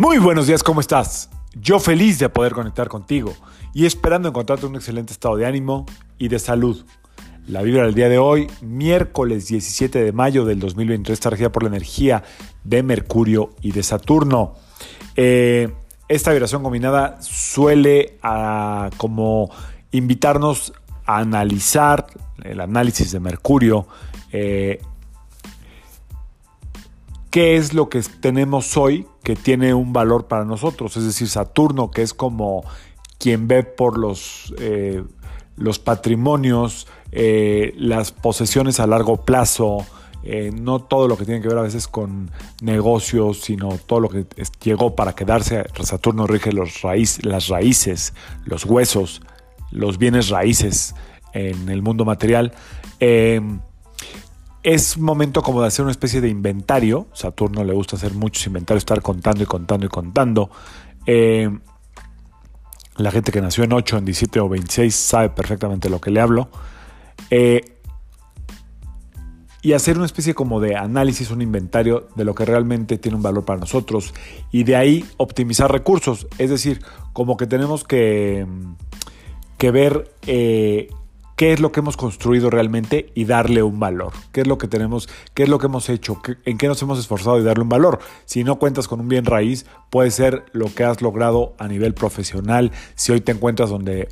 Muy buenos días, ¿cómo estás? Yo feliz de poder conectar contigo y esperando encontrarte un excelente estado de ánimo y de salud. La vibra del día de hoy, miércoles 17 de mayo del 2023, está regida por la energía de Mercurio y de Saturno. Eh, esta vibración combinada suele ah, como invitarnos a analizar el análisis de Mercurio, eh, qué es lo que tenemos hoy que tiene un valor para nosotros. Es decir, Saturno, que es como quien ve por los, eh, los patrimonios, eh, las posesiones a largo plazo, eh, no todo lo que tiene que ver a veces con negocios, sino todo lo que llegó para quedarse. Saturno rige las raíces, los huesos, los bienes raíces en el mundo material es momento como de hacer una especie de inventario. Saturno le gusta hacer muchos inventarios, estar contando y contando y contando. Eh, la gente que nació en 8, en 17 o 26 sabe perfectamente lo que le hablo. Eh, y hacer una especie como de análisis, un inventario de lo que realmente tiene un valor para nosotros y de ahí optimizar recursos. Es decir, como que tenemos que, que ver eh, qué es lo que hemos construido realmente y darle un valor. ¿Qué es lo que tenemos? ¿Qué es lo que hemos hecho? ¿En qué nos hemos esforzado y darle un valor? Si no cuentas con un bien raíz, puede ser lo que has logrado a nivel profesional, si hoy te encuentras donde,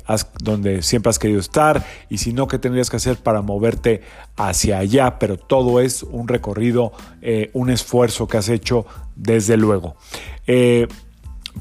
siempre has querido estar y si no, qué tendrías que hacer para moverte hacia allá, pero todo es un recorrido, eh, un esfuerzo que has hecho desde luego. Eh,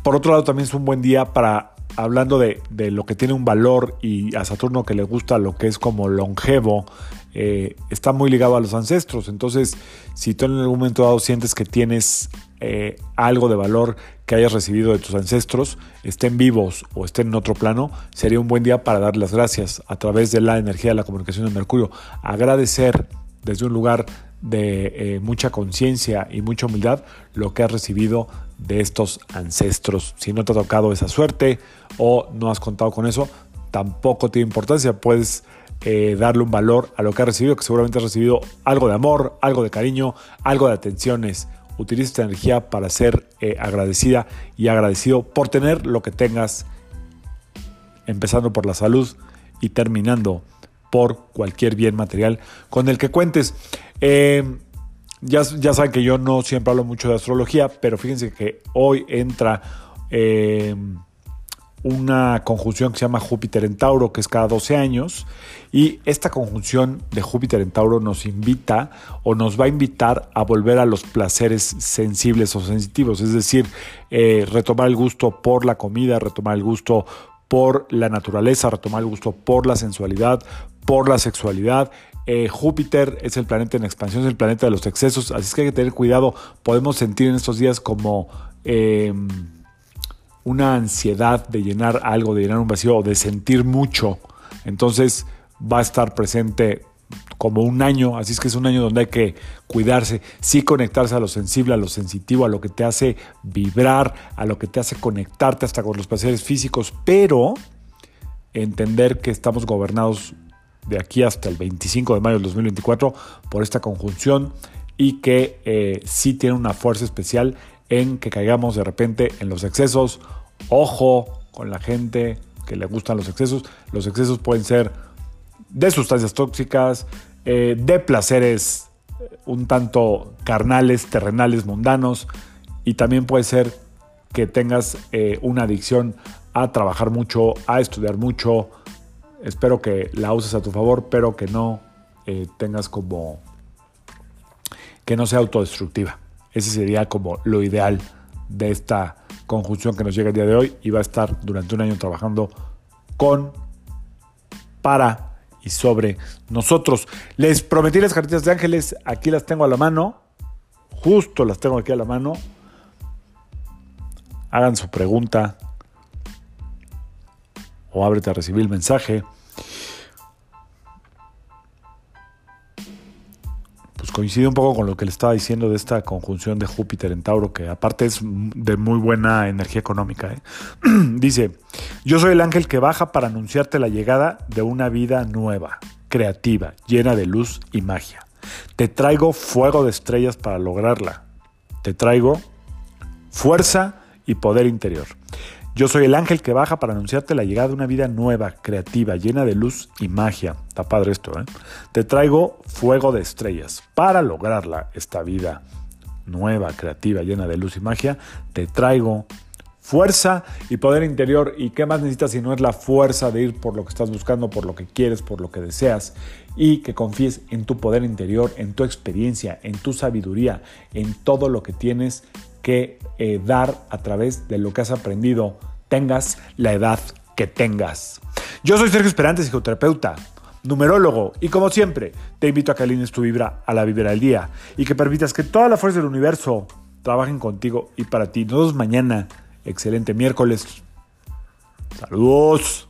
por otro lado, también es un buen día para hablando de, lo que tiene un valor y a Saturno que le gusta lo que es como longevo, eh, está muy ligado a los ancestros. Entonces, si tú en algún momento dado sientes que tienes eh, algo de valor que hayas recibido de tus ancestros, estén vivos o estén en otro plano, sería un buen día para dar las gracias a través de la energía de la comunicación de Mercurio. Agradecer desde un lugar de eh, mucha conciencia y mucha humildad lo que has recibido de estos ancestros. Si no te ha tocado esa suerte o no has contado con eso, tampoco tiene importancia. Puedes eh, darle un valor a lo que has recibido, que seguramente has recibido algo de amor, algo de cariño, algo de atenciones. Utiliza esta energía para ser eh, agradecida y agradecido por tener lo que tengas, empezando por la salud y terminando por cualquier bien material con el que cuentes. Eh, ya, saben que yo no siempre hablo mucho de astrología, pero fíjense que hoy entra eh, una conjunción que se llama Júpiter en Tauro, que es cada 12 años, y esta conjunción de Júpiter en Tauro nos invita o nos va a invitar a volver a los placeres sensibles o sensitivos, es decir, eh, retomar el gusto por la comida, retomar el gusto por la naturaleza, retomar el gusto por la sensualidad, por la sexualidad. Eh, Júpiter es el planeta en expansión, es el planeta de los excesos, así es que hay que tener cuidado. Podemos sentir en estos días como em, una ansiedad de llenar algo, de llenar un vacío o de sentir mucho. Entonces va a estar presente como un año, así es que es un año donde hay que cuidarse, sí conectarse a lo sensible, a lo sensitivo, a lo que te hace vibrar, a lo que te hace conectarte hasta con los placeres físicos, pero entender que estamos gobernados de aquí hasta el 25 de mayo del 2024 por esta conjunción y que eh, sí tiene una fuerza especial en que caigamos de repente en los excesos. Ojo con la gente que le gustan los excesos. Los excesos pueden ser de sustancias tóxicas, eh, de placeres un tanto carnales, terrenales, mundanos, y también puede ser que tengas eh, una adicción a trabajar mucho, a estudiar mucho, Espero que la uses a tu favor, pero que no eh, tengas como... que no sea autodestructiva. Ese sería como lo ideal de esta conjunción que nos llega el día de hoy y va a estar durante un año trabajando con, para y sobre nosotros. Les prometí las cartitas de ángeles, aquí las tengo a la mano, justo las tengo aquí a la mano. Hagan su pregunta, o ábrete a recibir el mensaje. Pues coincide un poco con lo que le estaba diciendo de esta conjunción de Júpiter en Tauro, que aparte es de muy buena energía económica. ¿eh? Dice, yo soy el ángel que baja para anunciarte la llegada de una vida nueva, creativa, llena de luz y magia. Te traigo fuego de estrellas para lograrla. Te traigo fuerza y poder interior. Yo soy el ángel que baja para anunciarte la llegada de una vida nueva, creativa, llena de luz y magia. Está padre esto, ¿eh? Te traigo fuego de estrellas. Para lograrla, esta vida nueva, creativa, llena de luz y magia, te traigo fuerza y poder interior. ¿Y qué más necesitas si no es la fuerza de ir por lo que estás buscando, por lo que quieres, por lo que deseas? Y que confíes en tu poder interior, en tu experiencia, en tu sabiduría, en todo lo que tienes que eh, dar a través de lo que has aprendido, tengas la edad que tengas. Yo soy Sergio Esperante, psicoterapeuta, numerólogo, y como siempre, te invito a que alines tu vibra a la vibra del día y que permitas que toda la fuerza del universo trabajen contigo y para ti. Nos vemos mañana. Excelente miércoles. Saludos.